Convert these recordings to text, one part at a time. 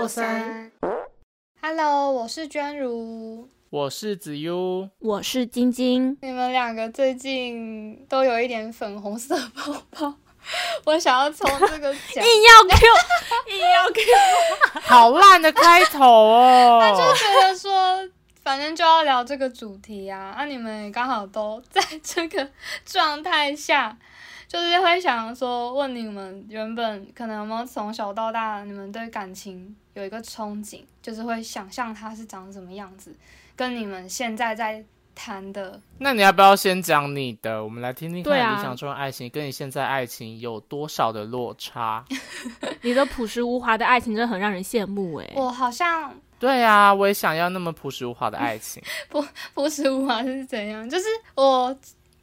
过三。Hello，我是娟如，我是子悠，我是晶晶。你们两个最近都有一点粉红色泡泡，我想要从这个 讲，硬要 Q，硬要 Q，好烂的开头哦！他就觉得说，反正就要聊这个主题啊，那、你们刚好都在这个状态下。就是会想说，问你们原本可能有没有从小到大，你们对感情有一个憧憬，就是会想象它是长什么样子，跟你们现在在谈的。那你要不要先讲你的？我们来听听看理想中的爱情跟你现在爱情有多少的落差？你的朴实无华的爱情真的很让人羡慕哎。我好像对啊，我也想要那么朴实无华的爱情，朴实无华是怎样？就是我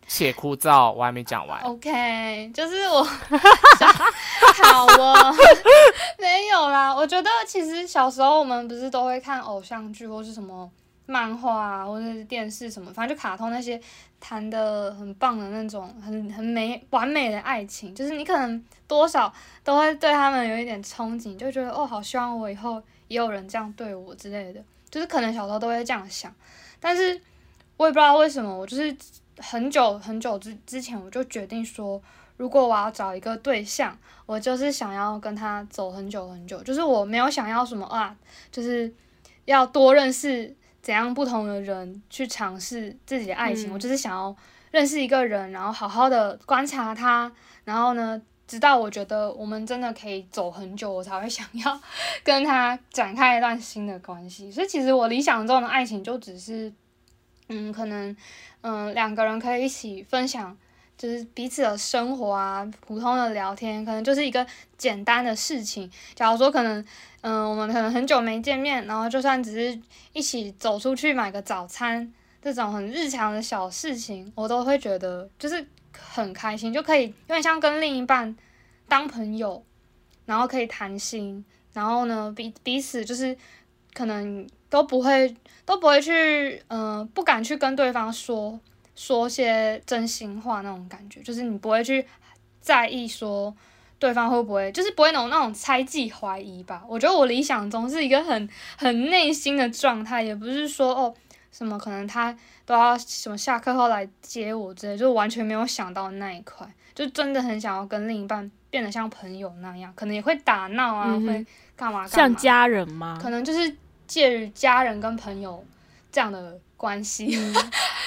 写枯燥。我还没讲完。OK，就是我 好哦，没有啦。我觉得其实小时候我们不是都会看偶像剧或是什么漫画啊，或者是电视什么，反正就卡通那些谈的很棒的那种很很美完美的爱情，就是你可能多少都会对他们有一点憧憬，就觉得哦，好希望我以后也有人这样对我之类的，就是可能小时候都会这样想，但是我也不知道为什么，我就是很久很久之之前我就决定说。如果我要找一个对象，我就是想要跟他走很久很久，就是我没有想要什么啊，就是要多认识怎样不同的人，去尝试自己的爱情。嗯我就是想要认识一个人，然后好好的观察他，然后呢，直到我觉得我们真的可以走很久，我才会 想要跟他展开一段新的关系。所以其实我理想中的爱情就只是，嗯，可能嗯两个人可以一起分享。就是彼此的生活啊，普通的聊天，可能就是一个简单的事情。假如说可能，嗯、我们可能很久没见面，然后就算只是一起走出去买个早餐，这种很日常的小事情，我都会觉得就是很开心，就可以有点像跟另一半当朋友，然后可以谈心，然后呢彼彼此就是可能都不会都不会去，嗯、不敢去跟对方说。说些真心话那种感觉，就是你不会去在意说对方会不会，就是不会那种那种猜忌怀疑吧。我觉得我理想中是一个很很内心的状态，也不是说哦什么可能他都要什么下课后来接我之类，就完全没有想到那一块，就真的很想要跟另一半变得像朋友那样，可能也会打闹啊，嗯会干嘛干嘛，像家人吗？可能就是介于家人跟朋友这样的关系。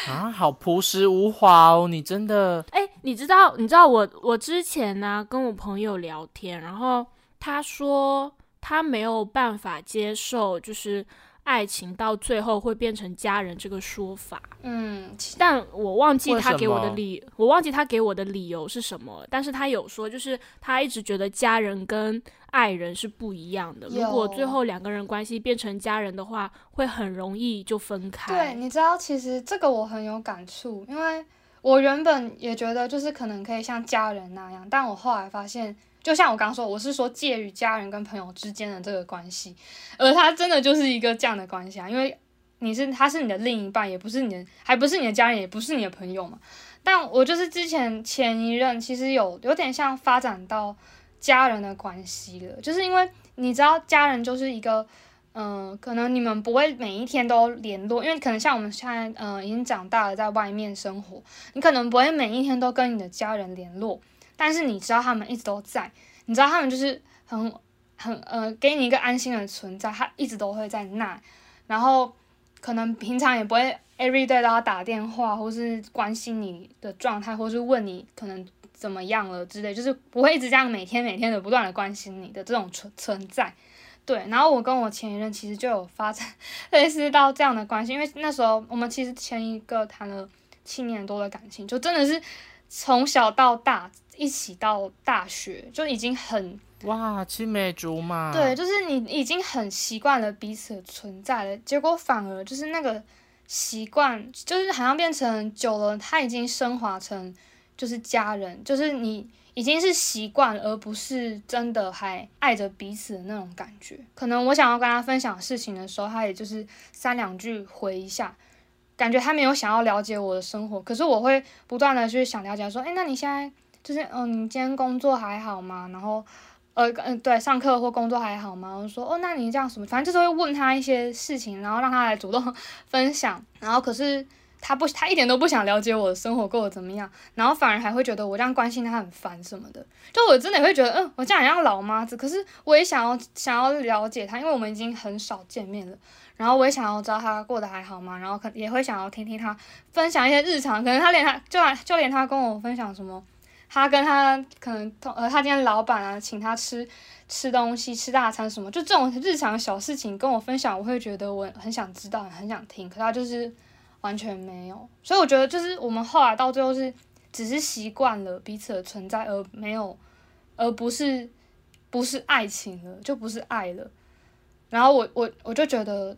啊，好朴实无华哦！你真的哎、你知道，你知道我我之前呢、跟我朋友聊天，然后他说他没有办法接受，就是爱情到最后会变成家人这个说法。嗯，但我忘记他给我的理，我忘记他给我的理由是什么。但是他有说，就是他一直觉得家人跟爱人是不一样的。如果最后两个人关系变成家人的话，会很容易就分开。对，你知道，其实这个我很有感触，因为我原本也觉得就是可能可以像家人那样，但我后来发现，就像我刚说，我是说介于家人跟朋友之间的这个关系，而他真的就是一个这样的关系啊，因为你是他是你的另一半，也不是你的，还不是你的家人，也不是你的朋友嘛。但我就是之前前一任，其实有有点像发展到家人的关系了，就是因为你知道，家人就是一个。嗯，可能你们不会每一天都联络，因为可能像我们现在，嗯，已经长大了，在外面生活，你可能不会每一天都跟你的家人联络，但是你知道他们一直都在，你知道他们就是很很呃，给你一个安心的存在，他一直都会在那，然后可能平常也不会 every day 都要打电话，或是关心你的状态，或是问你可能怎么样了之类，就是不会一直这样每天每天的不断的关心你的这种存存在。对，然后我跟我前一任其实就有发展类似到这样的关系，因为那时候我们其实前一个谈了七年多的感情，就真的是从小到大一起到大学，就已经很哇，青梅竹马。对，就是你已经很习惯了彼此的存在了，结果反而就是那个习惯，就是好像变成久了，它已经升华成就是家人，就是你已经是习惯了，而不是真的还爱着彼此的那种感觉。可能我想要跟他分享事情的时候，他也就是三两句回一下。感觉他没有想要了解我的生活，可是我会不断的去想了解，说，哎，那你现在就是，嗯、你今天工作还好吗？然后，呃嗯对，上课或工作还好吗？我说哦，那你这样什么？反正就是会问他一些事情，然后让他来主动 分享。然后可是他不，他一点都不想了解我的生活过得怎么样，然后反而还会觉得我这样关心他很烦什么的。就我真的会觉得，嗯，我这样像老妈子。可是我也想要想要了解他，因为我们已经很少见面了。然后我也想要知道他过得还好吗？然后可也会想要听听他分享一些日常，可能他连他就就连他跟我分享什么。他跟他可能同呃，他今天老板啊，请他吃吃东西、吃大餐什么，就这种日常小事情跟我分享，我会觉得我很想知道，很想听。可他就是完全没有，所以我觉得就是我们后来到最后是只是习惯了彼此的存在，而没有，而不是不是爱情了，就不是爱了。然后我我我就觉得，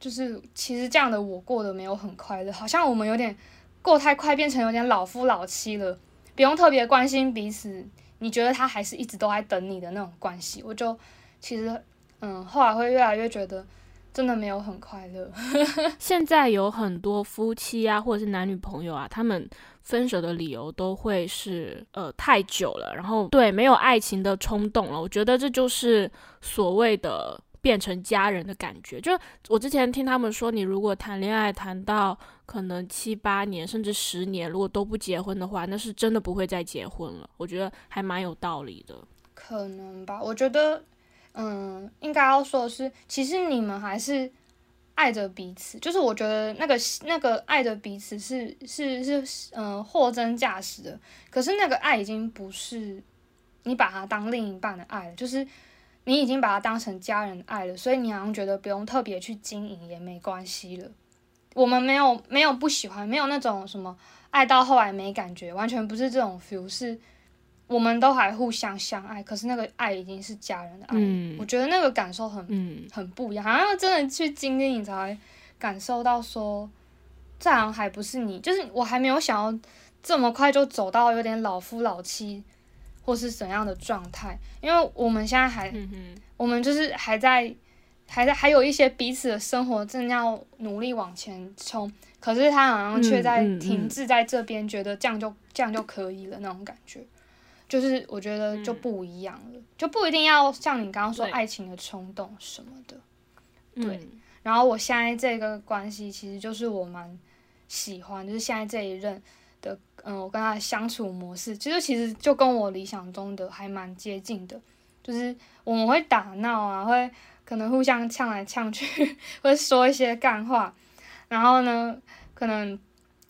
就是其实这样的我过得没有很快乐，好像我们有点过太快，变成有点老夫老妻了。不用特别关心彼此，你觉得他还是一直都在等你的那种关系，我就其实嗯，后来会越来越觉得真的没有很快乐。现在有很多夫妻啊，或者是男女朋友啊，他们分手的理由都会是呃太久了，然后对没有爱情的冲动了。我觉得这就是所谓的。变成家人的感觉，就我之前听他们说，你如果谈恋爱谈到可能七八年甚至十年，如果都不结婚的话，那是真的不会再结婚了。我觉得还蛮有道理的。可能吧，我觉得，嗯，应该要说的是，其实你们还是爱着彼此。就是我觉得那个那个爱着彼此是是是嗯货真价实的。可是那个爱已经不是你把它当另一半的爱了，就是。你已经把它当成家人爱了，所以你好像觉得不用特别去经营也没关系了。我们没有没有不喜欢，没有那种什么爱到后来没感觉，完全不是这种 feel。是我们都还互相相爱，可是那个爱已经是家人的爱。我觉得那个感受很很不一样，好像真的去经历你才会感受到说，这好像还不是你，就是我还没有想要这么快就走到有点老夫老妻。或是怎样的状态？因为我们现在还，我们就是还在，还在，还有一些彼此的生活正要努力往前冲，可是他好像却在停滞在这边，觉得这样就这样就可以了那种感觉，就是我觉得就不一样了，就不一定要像你刚刚说爱情的冲动什么的，对。然后我现在这个关系其实就是我蛮喜欢，就是现在这一任。的嗯，我跟他的相处模式，其实其实就跟我理想中的还蛮接近的，就是我们会打闹啊，会可能互相呛来呛去，会说一些干话，然后呢，可能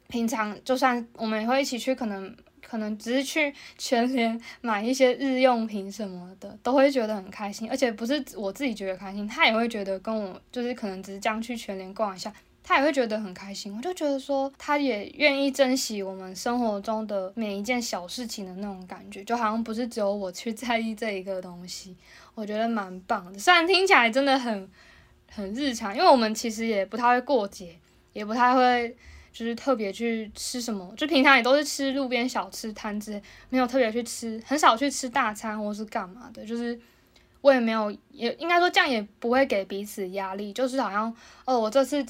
平常就算我们也会一起去，可能可能只是去全联买一些日用品什么的，都会觉得很开心，而且不是我自己觉得开心，他也会觉得跟我就是可能只是这样去全联逛一下。他也会觉得很开心，我就觉得说，他也愿意珍惜我们生活中的每一件小事情的那种感觉，就好像不是只有我去 在意这一个东西，我觉得蛮棒的。虽然听起来真的很很日常，因为我们其实也不太会过节，也不太会就是特别去吃什么，就平常也都是吃路边小吃摊子，没有特别去吃，很少去吃大餐或是干嘛的，就是我也没有，也应该说这样也不会给彼此压力，就是好像哦，我这次。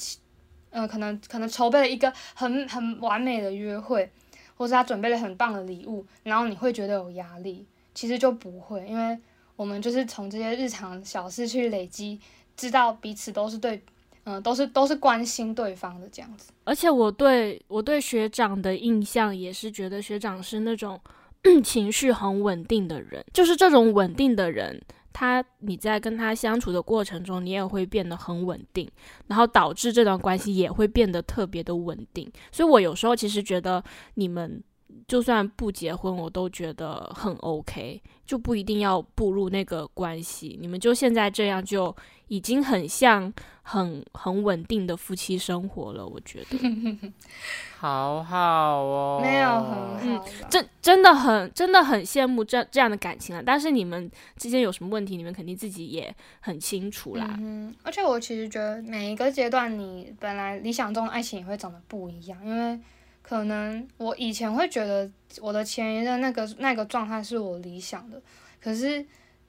嗯，可能可能筹备了一个很很完美的约会，或是他准备了很棒的礼物，然后你会觉得有压力，其实就不会，因为我们就是从这些日常小事去累积，知道彼此都是对，嗯，都是都是关心对方的这样子。而且我对我对学长的印象也是觉得学长是那种 情绪很稳定的人，就是这种稳定的人。他，你在跟他相处的过程中，你也会变得很稳定，然后导致这段关系也会变得特别的稳定。所以我有时候其实觉得你们。就算不结婚，我都觉得很 OK，就不一定要步入那个关系。你们就现在这样，就已经很像很很稳定的夫妻生活了。我觉得，好好哦，没有很好，真真的很真的很羡慕这这样的感情啊。但是你们之间有什么问题，你们肯定自己也很清楚啦。嗯，而且我其实觉得每一个阶段，你本来理想中的爱情也会长得不一样，因为。可能我以前会觉得我的前一任那个那个状态是我理想的，可是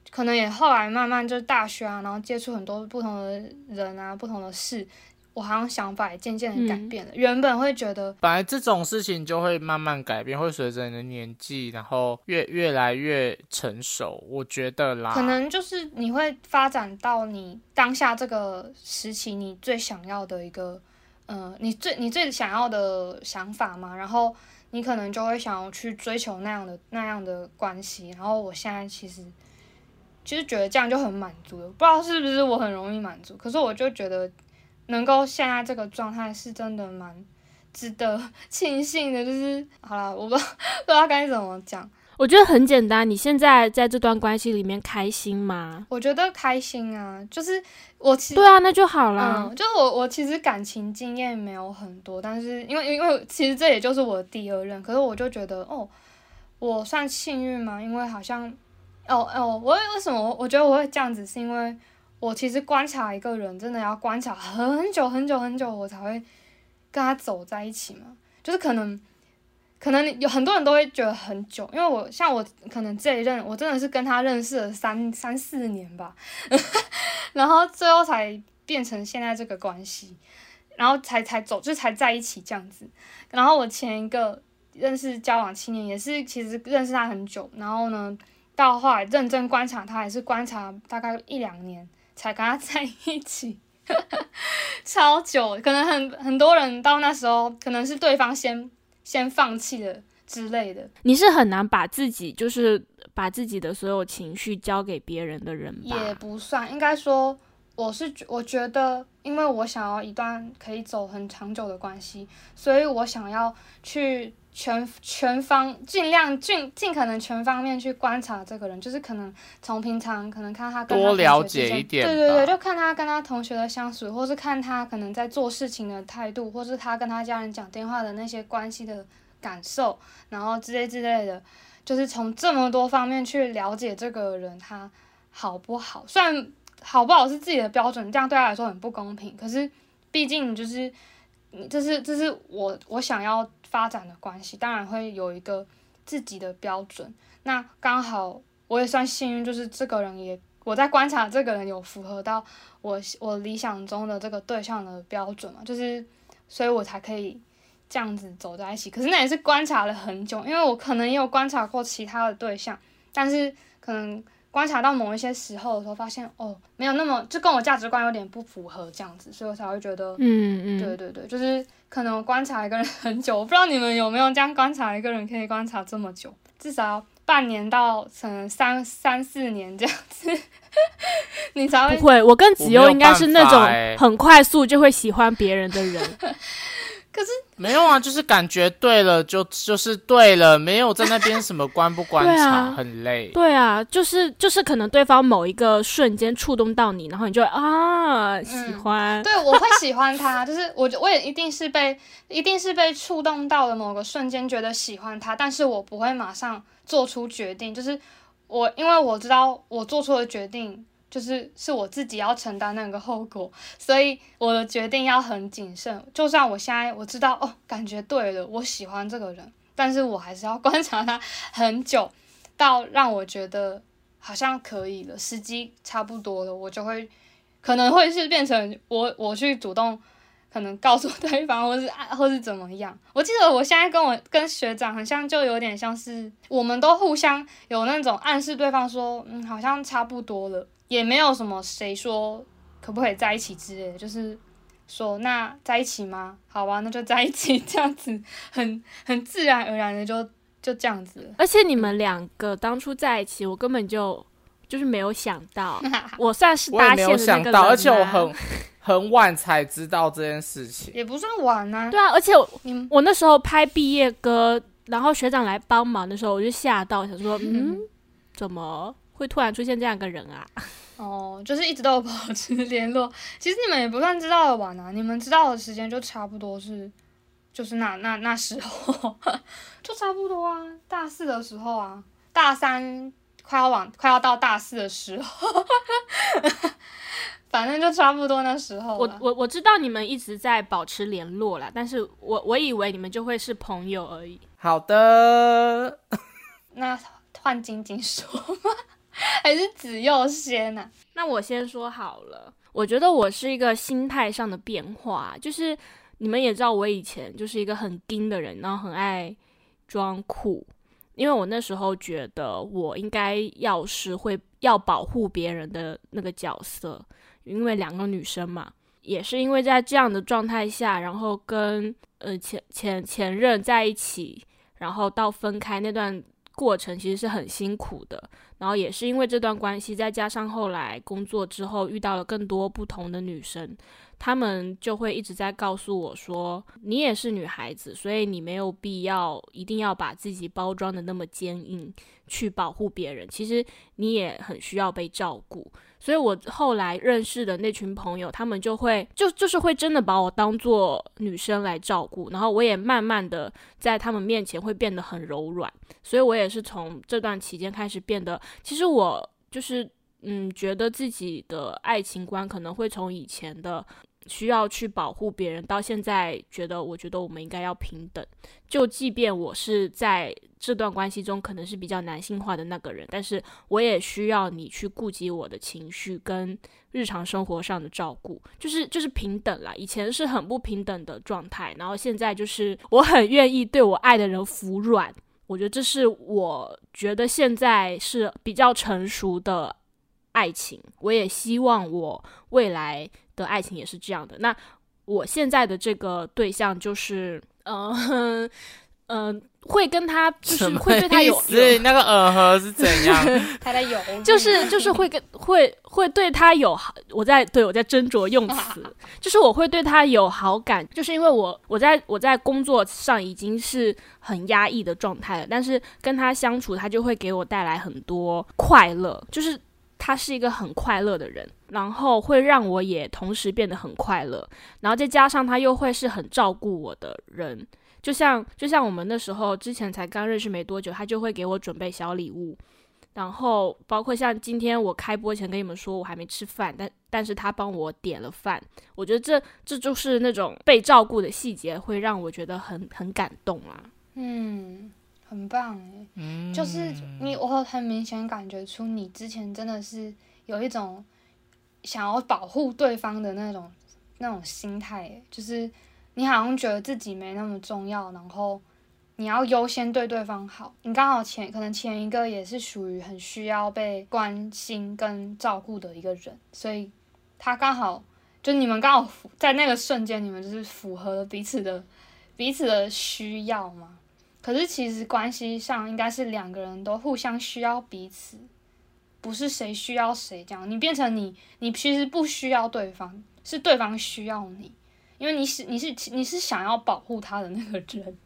可能也后来慢慢就大学啊，然后接触很多不同的人啊，不同的事，我好像想法也渐渐的改变了。原本会觉得，本来这种事情就会慢慢改变，会随着你的年纪，然后越越来越成熟。我觉得啦，可能就是你会发展到你当下这个时期，你最想要的一个，呃，你最你最想要的想法嘛。然后你可能就会想要去追求那样的那样的关系。然后我现在其实其实觉得这样就很满足了，不知道是不是我很容易满足，可是我就觉得。能够现在这个状态是真的蛮值得 庆幸的，就是好了，我不 不知道该怎么讲。我觉得很简单，你现在在这段关系里面开心吗？我觉得开心啊，就是我其实对啊，那就好了。嗯，就是我我其实感情经验没有很多，但是因为因为其实这也就是我的第二任，可是我就觉得哦，我算幸运吗？因为好像哦哦，我为什么我觉得我会这样子，是因为。我其实观察一个人，真的要观察很久很久很久，我才会跟他走在一起嘛。就是可能，可能有很多人都会觉得很久，因为我像我可能这一任，我真的是跟他认识了三三四年吧，然后最后才变成现在这个关系，然后才才走，就才在一起这样子。然后我前一个认识交往七年，也是其实认识他很久，然后呢，到后来认真观察他，也是观察大概一两年。才跟他在一起，超久，可能很很多人到那时候，可能是对方先先放弃了之类的。你是很难把自己就是把自己的所有情绪交给别人的人吧？也不算，应该说我是我觉得，因为我想要一段可以走很长久的关系，所以我想要去。全全方尽量尽尽可能全方面去观察这个人，就是可能从平常可能看他跟多了解一点，对对对，就看他跟他同学的相处，或是看他可能在做事情的态度，或是他跟他家人讲电话的那些关系的感受，然后之类之类的，就是从这么多方面去了解这个人他好不好。虽然好不好是自己的标准，这样对他来说很不公平，可是毕竟就是这是这是我我想要。发展的关系当然会有一个自己的标准，那刚好我也算幸运，就是这个人也我在观察这个人有符合到我我理想中的这个对象的标准嘛，就是所以我才可以这样子走在一起。可是那也是观察了很久，因为我可能也有观察过其他的对象，但是可能。观察到某一些时候的时候，发现哦，没有那么就跟我价值观有点不符合这样子，所以我才会觉得，嗯嗯，对对对，就是可能观察一个人很久，我不知道你们有没有这样观察一个人可以观察这么久，至少半年到可能三三四年这样子，你才会不会？我跟子悠应该是那种很快速就会喜欢别人的人。可是没有啊，就是感觉对了就就是对了，没有在那边什么观不观察，很累。对啊，就是就是可能对方某一个瞬间触动到你，然后你就啊喜欢。对，我会喜欢他，就是我我也一定是被一定是被触动到了某个瞬间，觉得喜欢他，但是我不会马上做出决定，就是我因为我知道我做出的决定。就是是我自己要承担那个后果，所以我的决定要很谨慎。就算我现在我知道哦，感觉对了，我喜欢这个人，但是我还是要观察他很久，到让我觉得好像可以了，时机差不多了，我就会可能会是变成我我去主动，可能告诉对方，或是或是怎么样。我记得我现在跟我跟学长好像就有点像是，我们都互相有那种暗示对方说，嗯，好像差不多了。也没有什么谁说可不可以在一起之类的，就是说那在一起吗？好吧，那就在一起，这样子很很自然而然的就就这样子。而且你们两个当初在一起，我根本就就是没有想到，我算是我也没有想到，而且我很很晚才知道这件事情，也不算晚啊。对啊，而且我那时候拍毕业歌，然后学长来帮忙的时候，我就吓到，想说 嗯，怎么？会突然出现这样一个人啊？哦，就是一直都有保持 联络。其实你们也不算知道的晚啊，你们知道的时间就差不多是，就是那那那时候就差不多啊，大四的时候啊，大三快要往快要到大四的时候，反正就差不多那时候。我我我知道你们一直在保持联络啦，但是我我以为你们就会是朋友而已。好的，那换晶晶说吗？还是子佑先呐？那我先说好了。我觉得我是一个心态上的变化，就是你们也知道，我以前就是一个很盯的人，然后很爱装酷，因为我那时候觉得我应该要是会要保护别人的那个角色，因为两个女生嘛，也是因为在这样的状态下，然后跟呃前前前任在一起，然后到分开那段过程其实是很辛苦的。然后也是因为这段关系，再加上后来工作之后遇到了更多不同的女生，她们就会一直在告诉我说：“你也是女孩子，所以你没有必要一定要把自己包装的那么坚硬，去保护别人。其实你也很需要被照顾。”所以，我后来认识的那群朋友，他们就会就就是会真的把我当做女生来照顾，然后我也慢慢的在他们面前会变得很柔软。所以我也是从这段期间开始变得，其实我就是嗯，觉得自己的爱情观可能会从以前的。需要去保护别人，到现在觉得，我觉得我们应该要平等。就即便我是在这段关系中可能是比较男性化的那个人，但是我也需要你去顾及我的情绪跟日常生活上的照顾，就是就是平等啦。以前是很不平等的状态，然后现在就是我很愿意对我爱的人服软。我觉得这是我觉得现在是比较成熟的爱情。我也希望我未来。的爱情也是这样的。那我现在的这个对象就是，嗯嗯，会跟他就是会对他有，所以那个耳和是怎样？他在有，就是就是会跟会会对他有好。我在对我在斟酌用词，就是我会对他有好感，就是因为我我在我在工作上已经是很压抑的状态了，但是跟他相处，他就会给我带来很多快乐，就是他是一个很快乐的人。然后会让我也同时变得很快乐，然后再加上他又会是很照顾我的人，就像就像我们那时候之前才刚认识没多久，他就会给我准备小礼物，然后包括像今天我开播前跟你们说我还没吃饭，但但是他帮我点了饭，我觉得这这就是那种被照顾的细节，会让我觉得很很感动啊。嗯，很棒诶，就是你我很明显感觉出你之前真的是有一种。想要保护对方的那种那种心态，就是你好像觉得自己没那么重要，然后你要优先对对方好。你刚好前可能前一个也是属于很需要被关心跟照顾的一个人，所以他刚好就你们刚好在那个瞬间，你们就是符合了彼此的彼此的需要嘛。可是其实关系上应该是两个人都互相需要彼此。不是谁需要谁这样，你变成你，你其实不需要对方，是对方需要你，因为你是你是你是想要保护他的那个人。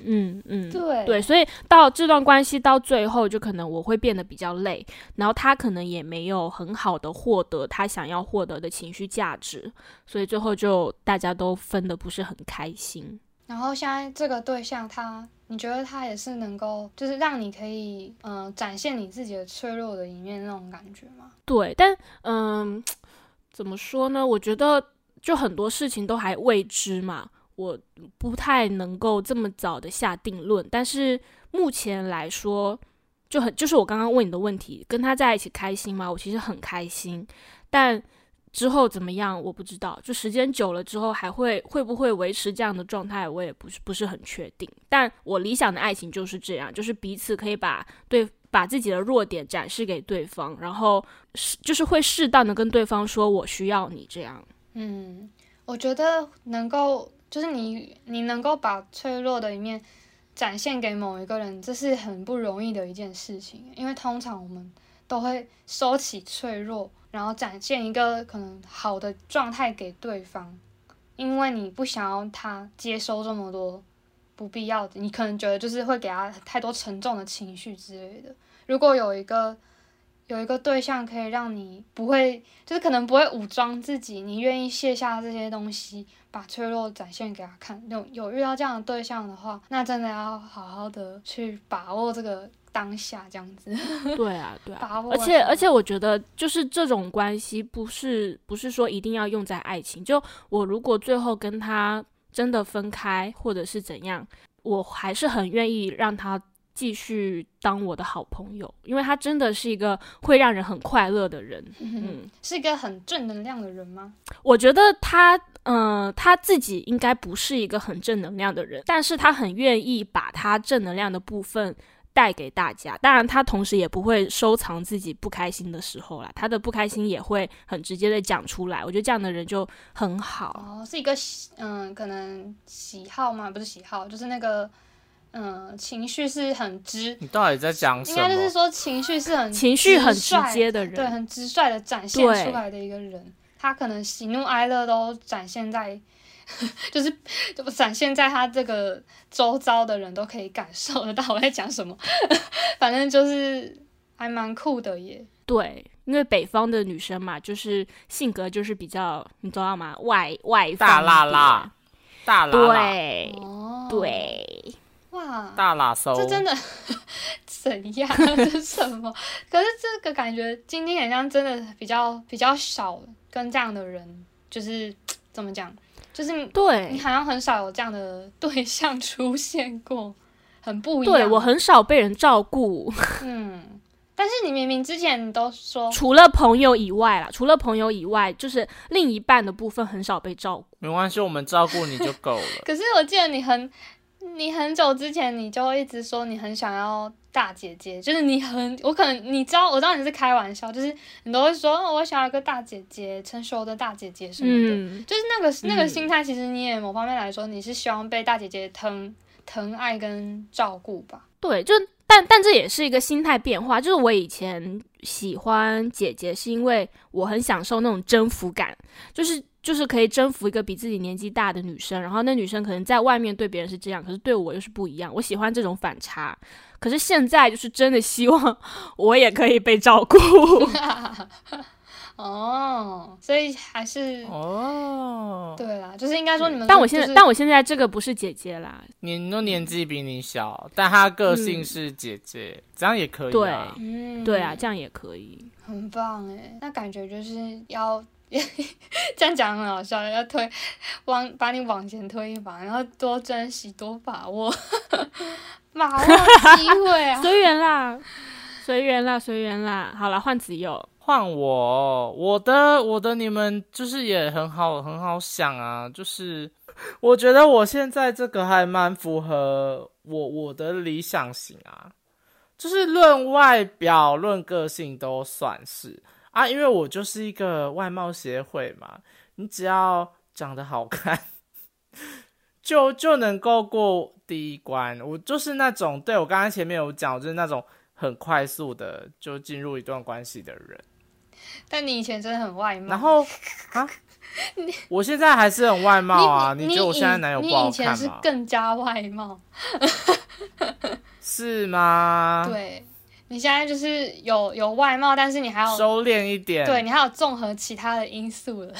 嗯嗯，对 对，所以到这段关系到最后，就可能我会变得比较累，然后他可能也没有很好的获得他想要获得的情绪价值，所以最后就大家都分的不是很开心。然后现在这个对象他。你觉得他也是能够，就是让你可以，嗯，展现你自己的脆弱的一面那种感觉吗？对，但嗯，怎么说呢？我觉得就很多事情都还未知嘛，我不太能够这么早的下定论。但是目前来说，就很就是我刚刚问你的问题，跟他在一起开心吗？我其实很开心，但。之后怎么样？我不知道。就时间久了之后，还会会不会维持这样的状态？我也不是不是很确定。但我理想的爱情就是这样，就是彼此可以把对把自己的弱点展示给对方，然后是就是会适当的跟对方说“我需要你”这样。嗯，我觉得能够就是你你能够把脆弱的一面展现给某一个人，这是很不容易的一件事情，因为通常我们都会收起脆弱。然后展现一个可能好的状态给对方，因为你不想要他接收这么多不必要的，你可能觉得就是会给他太多沉重的情绪之类的。如果有一个有一个对象可以让你不会，就是可能不会武装自己，你愿意卸下这些东西，把脆弱展现给他看。有有遇到这样的对象的话，那真的要好好的去把握这个。当下这样子，对啊，对啊，而且而且我觉得就是这种关系不是不是说一定要用在爱情。就我如果最后跟他真的分开或者是怎样，我还是很愿意让他继续当我的好朋友，因为他真的是一个会让人很快乐的人。嗯，是一个很正能量的人吗？我觉得他，嗯，他自己应该不是一个很正能量的人，但是他很愿意把他正能量的部分。带给大家，当然他同时也不会收藏自己不开心的时候啦，他的不开心也会很直接的讲出来。我觉得这样的人就很好。哦，是一个嗯，可能喜好吗？不是喜好，就是那个嗯，情绪是很直。你到底在讲什么？应该就是说情绪是很情绪很直接的人，对，很直率的展现出来的一个人。他可能喜怒哀乐都展现在。就是就展现在他这个周遭的人都可以感受得到我在讲什么，反正就是还蛮酷的耶。对，因为北方的女生嘛，就是性格就是比较，你知道吗？外外大辣辣，大辣对对，哇，大辣手，这真的 怎样？这是什么？可是这个感觉今天好像真的比较比较少跟这样的人，就是怎么讲？就是对你好像很少有这样的对象出现过，很不一样。对我很少被人照顾，嗯，但是你明明之前都说，除了朋友以外啦，除了朋友以外，就是另一半的部分很少被照顾。没关系，我们照顾你就够了。可是我记得你很。你很久之前你就一直说你很想要大姐姐，就是你很我可能你知道我知道你是开玩笑，就是你都会说我想要一个大姐姐，成熟的大姐姐什么的，就是那个那个心态，其实你也某方面来说你是希望被大姐姐疼疼爱跟照顾吧？对，就但但这也是一个心态变化，就是我以前喜欢姐姐是因为我很享受那种征服感，就是。就是可以征服一个比自己年纪大的女生，然后那女生可能在外面对别人是这样，可是对我又是不一样。我喜欢这种反差。可是现在就是真的希望 我也可以被照顾。哦，所以还是哦，对啦，就是应该说你们。但我现在，但我现在这个不是姐姐啦，你都年纪比你小，但她个性是姐姐，这样也可以。对，对啊，这样也可以，很棒哎。那感觉就是要。这样讲很好笑，要推往把你往前推一把，然后多珍惜多把握，把握机会啊！随缘啦，随缘啦，随缘啦。好了，换子佑，换我，我的我的你们就是也很好很好想啊，就是我觉得我现在这个还蛮符合我我的理想型啊，就是论外表论个性都算是。啊，因为我就是一个外貌协会嘛，你只要长得好看，就就能够过第一关。我就是那种，对我刚刚前面有讲，就是那种很快速的就进入一段关系的人。但你以前真的很外貌，然后 啊，我现在还是很外貌啊。你觉得我现在男友不好看吗？你以前是更加外貌，是吗？对。你现在就是有有外貌，但是你还要收敛一点，对你还有综合其他的因素了。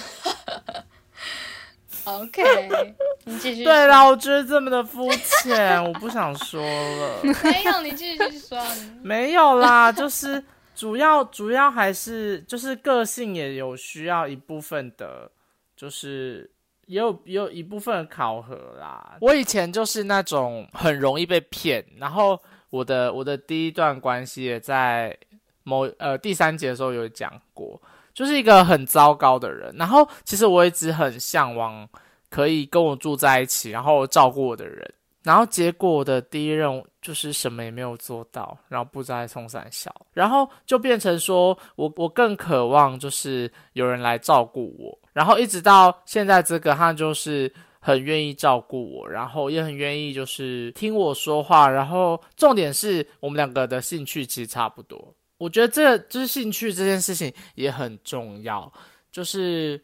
OK，你继续。对啦，我觉得这么的肤浅，我不想说了。没有，你继续继续说。没有啦，就是主要主要还是就是个性也有需要一部分的，就是也有也有一部分考核啦。我以前就是那种很容易被骗，然后。我的我的第一段关系也在某呃第三节的时候有讲过，就是一个很糟糕的人。然后其实我一直很向往可以跟我住在一起，然后照顾我的人。然后结果我的第一任就是什么也没有做到，然后不在冲三小，然后就变成说我我更渴望就是有人来照顾我。然后一直到现在这个他就是。很愿意照顾我，然后也很愿意就是听我说话，然后重点是我们两个的兴趣其实差不多。我觉得这就是兴趣这件事情也很重要，就是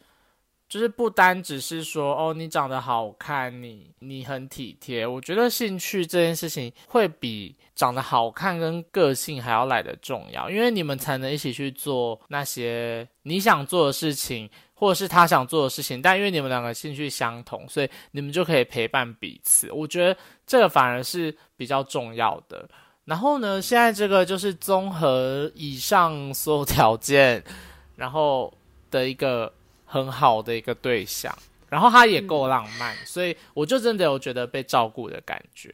就是不单只是说哦你长得好看，你你很体贴。我觉得兴趣这件事情会比长得好看跟个性还要来的重要，因为你们才能一起去做那些你想做的事情。或者是他想做的事情，但因为你们两个兴趣相同，所以你们就可以陪伴彼此。我觉得这个反而是比较重要的。然后呢，现在这个就是综合以上所有条件，然后的一个很好的一个对象，然后他也够浪漫，所以我就真的有觉得被照顾的感觉。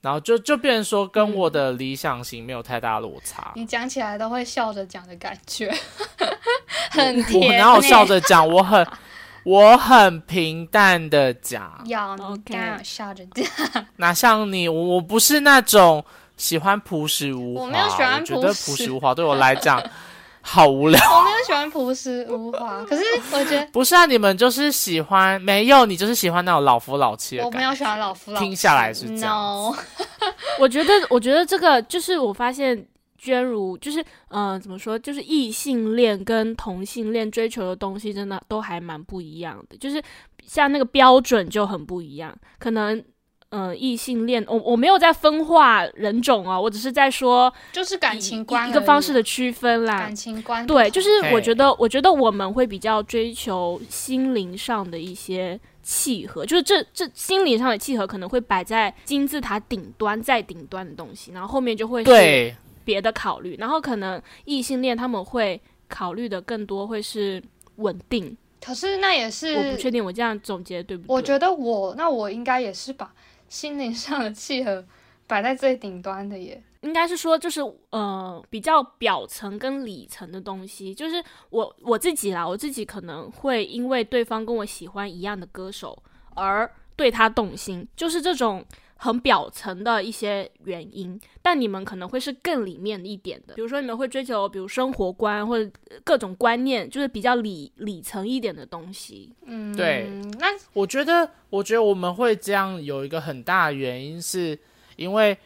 然后就就变成说跟我的理想型没有太大落差。你讲起来都会笑着讲的感觉，很我甜。哪有笑？着讲？我很 我很平淡的讲，要你刚刚笑着讲，哪像你，我我不是那种喜欢朴实无华。我没有喜欢我觉得朴实朴实无华对我来讲好无聊。我没有喜欢朴实无华，可是我觉得 不是啊，你们就是喜欢没有，你就是喜欢那种老夫老妻的感觉。我没有喜欢老夫老妻。听下来是这样 No，我觉得，我觉得这个就是我发现娟如就是呃，怎么说，就是异性恋跟同性恋追求的东西真的都还蛮不一样的，就是像那个标准就很不一样，可能。呃，异性恋，我我没有在分化人种啊，我只是在说就是感情观一一个方式的区分啦感。情观对，就是我觉得，我觉得我们会比较追求心灵上的一些契合，就是这这心灵上的契合可能会摆在金字塔顶端再顶端的东西，然后后面就会是对，别的考虑，然后可能异性恋他们会考虑的更多会是稳定。可是那也是我不确，定我这样总结对不对？我觉得我那我应该也是把心灵上的契合摆在最顶端的耶。应该是说，就是呃，比较表层跟里层的东西，就是我我自己啦，我自己可能会因为对方跟我喜欢一样的歌手而对他动心，就是这种很表层的一些原因。但你们可能会是更里面一点的，比如说你们会追求，比如生活观或者各种观念，就是比较里里层一点的东西。嗯，对，那我觉得，我觉得我们会这样有一个很大的原因，是因为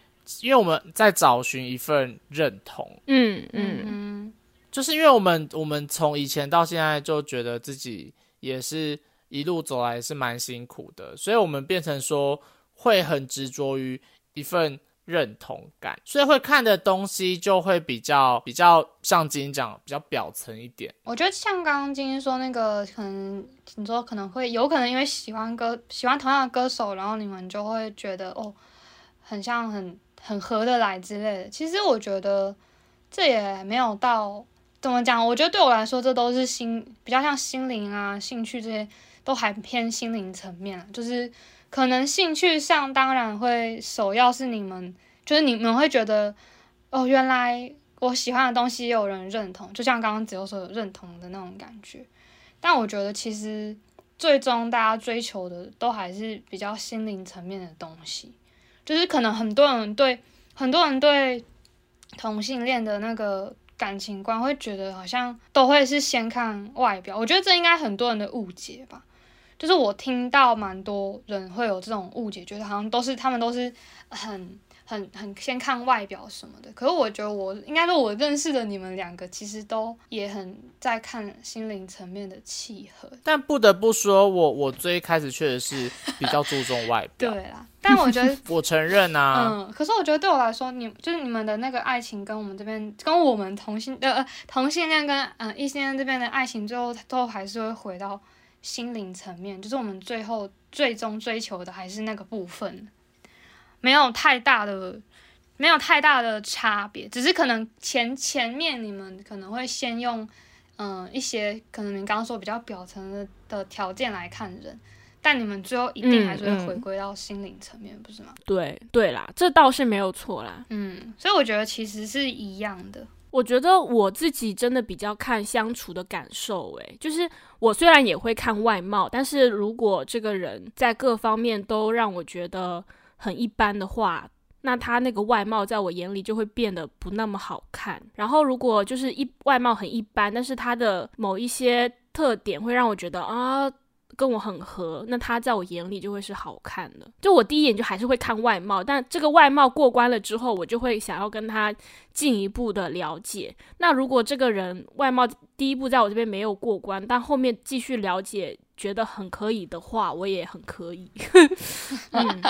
因为我们在找寻一份认同，嗯嗯嗯就是因为我们我们从以前到现在就觉得自己也是一路走来是蛮辛苦的，所以我们变成说会很执着于一份认同感，所以会看的东西就会比较比较像今天讲比较表层一点。我觉得像刚刚晶晶说那个，可能你说可能会有可能因为喜欢歌喜欢同样的歌手，然后你们就会觉得哦，很像很很合得来之类的。其实我觉得这也没有到怎么讲，我觉得对我来说，这都是心比较像心灵啊、兴趣这些，都还偏心灵层面。就是可能兴趣上当然会首要是你们，就是你们会觉得哦，原来我喜欢的东西也有人认同，就像刚刚子悠说认同的那种感觉。但我觉得其实最终大家追求的都还是比较心灵层面的东西，就是可能很多人对很多人对同性恋的那个感情观会觉得好像都会是先看外表，我觉得这应该很多人的误解吧。就是我听到蛮多人会有这种误解，觉得好像都是他们都是很很很先看外表什么的。可是我觉得我应该说，我认识的你们两个其实都也很在看心灵层面的契合。但不得不说，我我最开始确实是比较注重外 表，对啦，但我觉得 我承认啊。嗯，可是我觉得对我来说，你就是你们的那个爱情跟我们这边，跟我们同性呃呃同性恋跟嗯、呃异性恋这边的爱情，最后都还是会回到心灵层面，就是我们最后最终追求的还是那个部分，没有太大的没有太大的差别，只是可能前前面你们可能会先用嗯、一些可能你刚刚说比较表层的的条件来看人。但你们最后一定还是会回归到心灵层面，不是吗？对对啦，这倒是没有错啦。嗯，所以我觉得其实是一样的。我觉得我自己真的比较看相处的感受，诶，就是我虽然也会看外貌，但是如果这个人在各方面都让我觉得很一般的话，那他那个外貌在我眼里就会变得不那么好看。然后如果就是一外貌很一般，但是他的某一些特点会让我觉得啊。跟我很合，那他在我眼里就会是好看的。就我第一眼就还是会看外貌，但这个外貌过关了之后，我就会想要跟他进一步的了解。那如果这个人外貌第一步在我这边没有过关，但后面继续了解觉得很可以的话，我也很可以。嗯，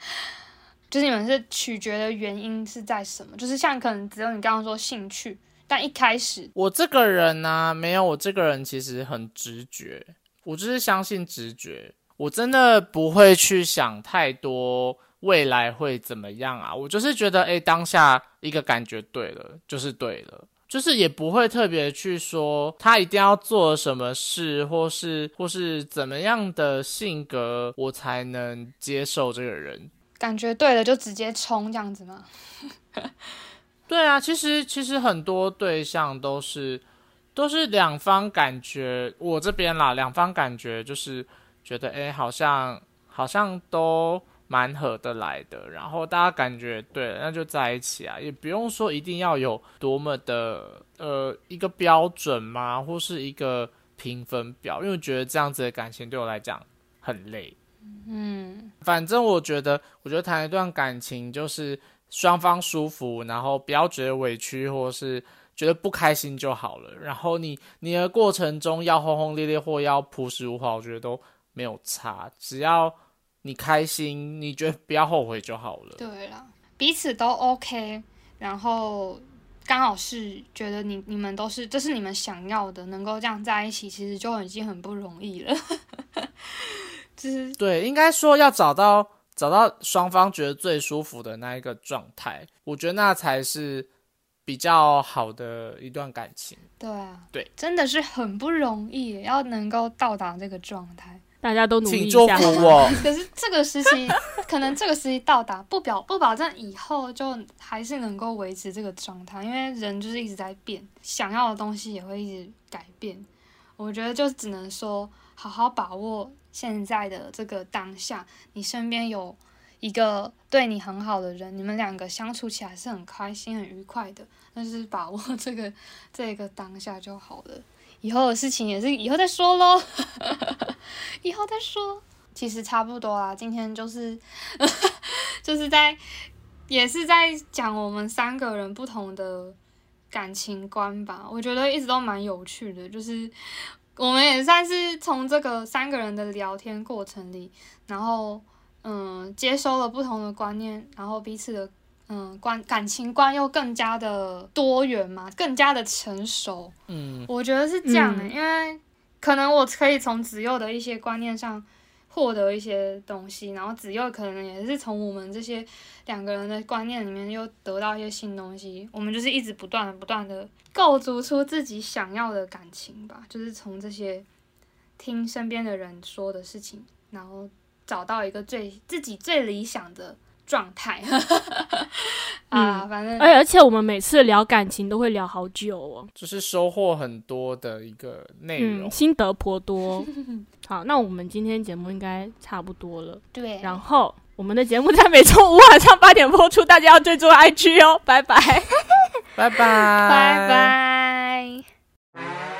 就是你们是取决的原因是在什么？就是像可能只有你刚刚说兴趣，但一开始我这个人呢、没有，我这个人其实很直觉，我就是相信直觉，我真的不会去想太多未来会怎么样啊，我就是觉得，哎，当下一个感觉对了，就是对了。就是也不会特别去说他一定要做什么事，或是或是怎么样的性格，我才能接受这个人。感觉对了就直接冲这样子吗？对啊，其实其实很多对象都是都是两方感觉，我这边啦，两方感觉就是觉得，哎，好像好像都蛮合得来的，然后大家感觉对，那就在一起啊，也不用说一定要有多么的呃一个标准嘛，或是一个评分表，因为我觉得这样子的感情对我来讲很累。嗯，反正我觉得，我觉得谈一段感情就是双方舒服，然后不要觉得委屈或是觉得不开心就好了。然后你你的过程中要轰轰烈烈或要朴实无华，我觉得都没有差，只要你开心，你觉得不要后悔就好了。对啦，彼此都 OK，然后刚好是觉得你你们都是这是你们想要的，能够这样在一起，其实就已经很不容易了。就是对，应该说要找到找到双方觉得最舒服的那一个状态，我觉得那才是比较好的一段感情。对啊，对，真的是很不容易，要能够到达这个状态。大家都努力请祝一下。福我。可是这个时期，可能这个时期到达，不表不保证以后就还是能够维持这个状态，因为人就是一直在变，想要的东西也会一直改变。我觉得就只能说，好好把握现在的这个当下，你身边有一个对你很好的人，你们两个相处起来是很开心、很愉快的，那就是把握 这个这个当下就好了。以后的事情也是以后再说喽，以后再说。其实差不多啦，今天就是 就是在也是在讲我们三个人不同的感情观吧。我觉得一直都蛮有趣的，就是我们也算是从这个三个人的聊天过程里，然后嗯接收了不同的观念，然后彼此的嗯观感情观又更加的多元嘛，更加的成熟。嗯，我觉得是这样的、嗯因为可能我可以从子佑的一些观念上获得一些东西，然后子佑可能也是从我们这些两个人的观念里面又得到一些新东西。我们就是一直不断的、不断的构筑出自己想要的感情吧，就是从这些听身边的人说的事情，然后找到一个最自己最理想的状态。啊，反正哎，而且我们每次聊感情都会聊好久哦，就是收获很多的一个内容。嗯，心得颇多。好，那我们今天节目应该差不多了。对，然后我们的节目在每周五晚上八点播出，大家要追踪 IG 哦，拜拜。拜拜，拜拜。